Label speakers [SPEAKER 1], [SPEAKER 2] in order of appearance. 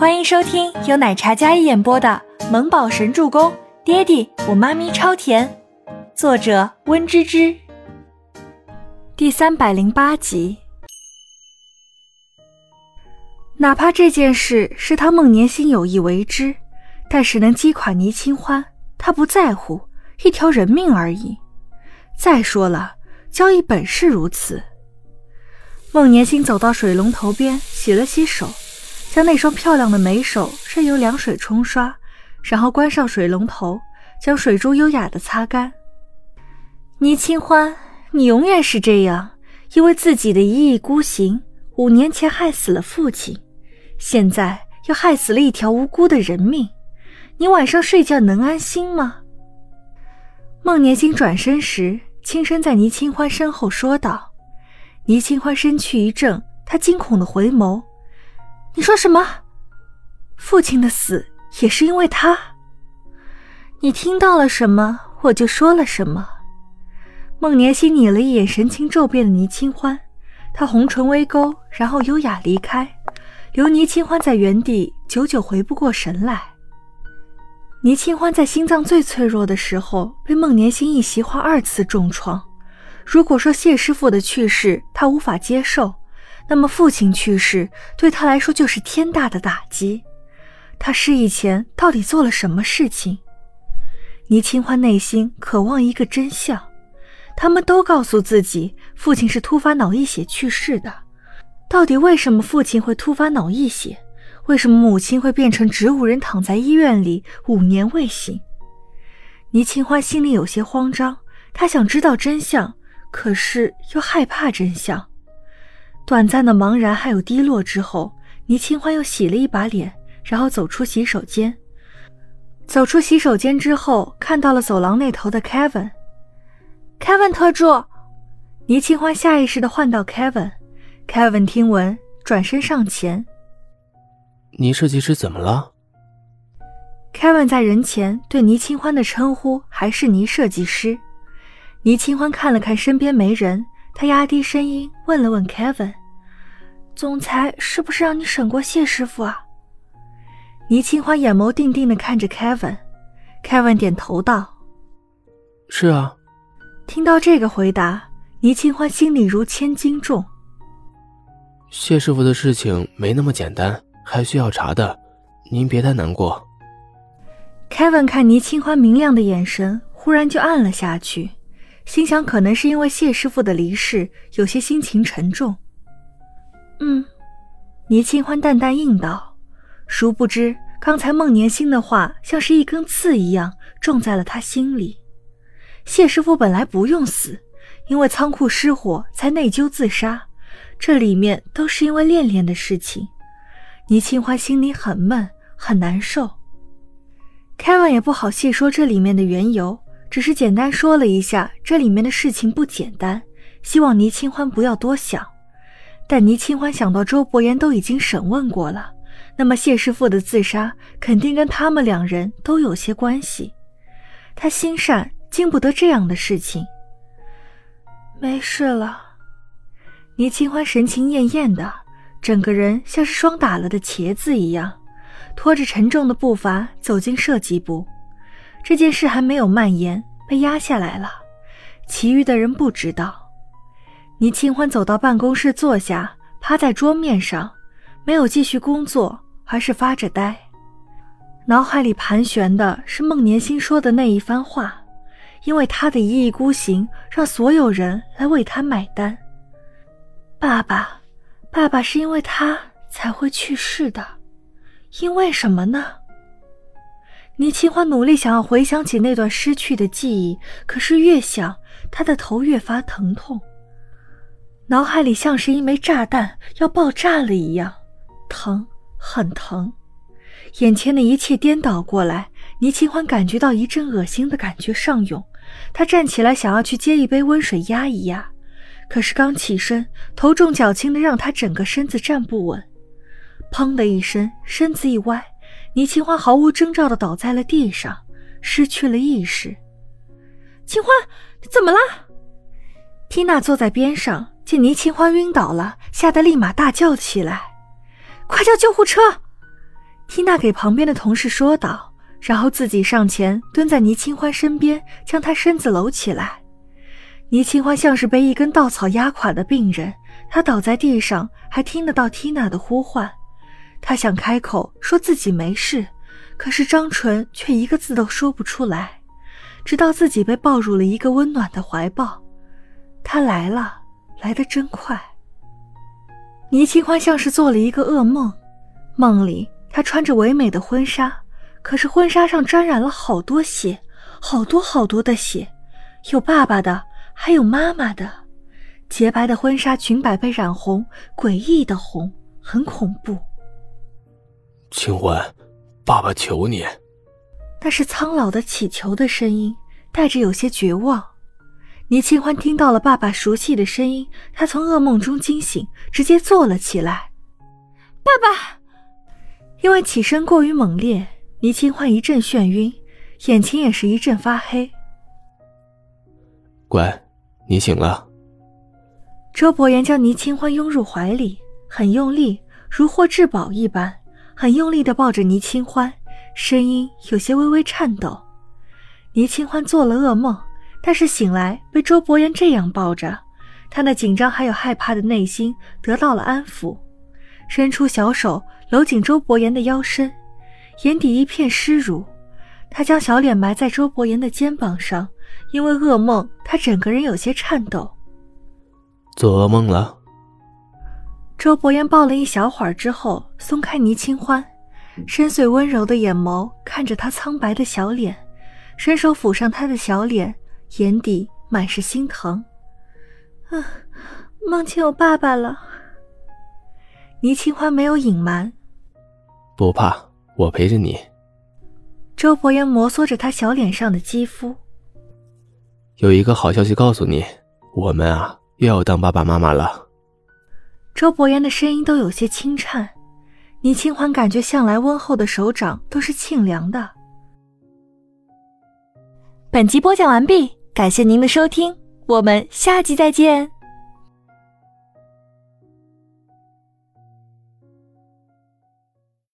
[SPEAKER 1] 欢迎收听由奶茶嘉一演播的《萌宝神助攻》，爹地我妈咪超甜，作者温芝芝。第三百零八集。哪怕这件事是他孟年星有意为之，但是能击垮倪清欢，他不在乎，一条人命而已。再说了，交易本是如此。孟年星走到水龙头边，洗了洗手，将那双漂亮的美手任由凉水冲刷，然后关上水龙头，将水珠优雅的擦干。倪清欢，你永远是这样，因为自己的一意孤行，五年前害死了父亲，现在又害死了一条无辜的人命，你晚上睡觉能安心吗？孟年星转身时，轻声在倪清欢身后说道。倪清欢身躯一震，他惊恐的回眸：“你说什么？父亲的死也是因为他？你听到了什么，我就说了什么。”孟年心睨了一眼神情骤变的倪清欢，他红唇微勾，然后优雅离开，留倪清欢在原地久久回不过神来。倪清欢在心脏最脆弱的时候，被孟年心一席话二次重创。如果说谢师傅的去世他无法接受，那么父亲去世对他来说就是天大的打击。他失忆前到底做了什么事情？倪清欢内心渴望一个真相。他们都告诉自己父亲是突发脑溢血去世的，到底为什么父亲会突发脑溢血？为什么母亲会变成植物人躺在医院里五年未醒？倪清欢心里有些慌张，他想知道真相。可是又害怕真相，短暂的茫然还有低落之后，倪清欢又洗了一把脸，然后走出洗手间。走出洗手间之后，看到了走廊那头的 Kevin。Kevin 特助，倪清欢下意识的唤到 Kevin。Kevin 听闻，转身上前。
[SPEAKER 2] 倪设计师怎么了
[SPEAKER 1] ？Kevin 在人前对倪清欢的称呼还是倪设计师。倪清欢看了看身边没人，他压低声音问了问 Kevin：“ 总裁是不是让你审过谢师傅啊？”倪清欢眼眸定定的看着 Kevin，Kevin 点头道：“
[SPEAKER 2] 是啊。”
[SPEAKER 1] 听到这个回答，倪清欢心里如千斤重。
[SPEAKER 2] 谢师傅的事情没那么简单，还需要查的，您别太难过。
[SPEAKER 1] Kevin 看倪清欢明亮的眼神，忽然就暗了下去。心想，可能是因为谢师傅的离世，有些心情沉重。嗯，倪清欢淡淡应道。殊不知，刚才孟年星的话像是一根刺一样，种在了他心里。谢师傅本来不用死，因为仓库失火才内疚自杀，这里面都是因为恋恋的事情。倪清欢心里很闷，很难受。Kevin 也不好细说这里面的缘由。只是简单说了一下，这里面的事情不简单，希望倪清欢不要多想。但倪清欢想到周伯言都已经审问过了，那么谢师傅的自杀肯定跟他们两人都有些关系。他心善，经不得这样的事情。没事了，倪清欢神情艳艳的，整个人像是霜打了的茄子一样，拖着沉重的步伐走进设计部。这件事还没有蔓延，被压下来了。其余的人不知道。倪清欢走到办公室坐下，趴在桌面上，没有继续工作，而是发着呆。脑海里盘旋的是孟年星说的那一番话，因为他的一意孤行，让所有人来为他买单。爸爸，爸爸是因为他才会去世的，因为什么呢？倪清欢努力想要回想起那段失去的记忆，可是越想，他的头越发疼痛，脑海里像是一枚炸弹要爆炸了一样，疼，很疼。眼前的一切颠倒过来，倪清欢感觉到一阵恶心的感觉上涌，他站起来想要去接一杯温水压一压，可是刚起身，头重脚轻的让他整个身子站不稳，砰的一声，身子一歪。倪清欢毫无征兆的倒在了地上，失去了意识。清欢，怎么了？缇娜坐在边上，见倪清欢晕倒了，吓得立马大叫起来：“快叫救护车！”缇娜给旁边的同事说道，然后自己上前蹲在倪清欢身边，将她身子搂起来。倪清欢像是被一根稻草压垮的病人，他倒在地上，还听得到缇娜的呼唤。他想开口说自己没事，可是张纯却一个字都说不出来。直到自己被抱入了一个温暖的怀抱，他来了，来得真快。倪清欢像是做了一个噩梦，梦里她穿着唯美的婚纱，可是婚纱上沾染了好多血，好多好多的血，有爸爸的，还有妈妈的。洁白的婚纱裙摆被染红，诡异的红，很恐怖。
[SPEAKER 2] 清欢，爸爸求你。
[SPEAKER 1] 那是苍老的乞求的声音，带着有些绝望。倪清欢听到了爸爸熟悉的声音，他从噩梦中惊醒，直接坐了起来。爸爸，因为起身过于猛烈，倪清欢一阵眩晕，眼前也是一阵发黑。
[SPEAKER 2] 乖，你醒了。
[SPEAKER 1] 周伯言将倪清欢拥入怀里，很用力，如获至宝一般，很用力的抱着倪清欢。声音有些微微颤抖。倪清欢做了噩梦，但是醒来被周伯言这样抱着，他那紧张还有害怕的内心得到了安抚，伸出小手搂紧周伯言的腰身，眼底一片湿濡。他将小脸埋在周伯言的肩膀上，因为噩梦，他整个人有些颤抖。
[SPEAKER 2] 做噩梦了。
[SPEAKER 1] 周伯言抱了一小会儿之后，松开倪清欢。深邃温柔的眼眸看着他苍白的小脸，伸手抚上他的小脸，眼底满是心疼。啊，梦见我爸爸了。倪清欢没有隐瞒，
[SPEAKER 2] 不怕，我陪着你。
[SPEAKER 1] 周伯言摩挲着他小脸上的肌肤。
[SPEAKER 2] 有一个好消息告诉你，我们啊，又要当爸爸妈妈了。
[SPEAKER 1] 周伯言的声音都有些轻颤。倪清欢感觉向来温厚的手掌都是沁凉的。本集播讲完毕，感谢您的收听，我们下集再见。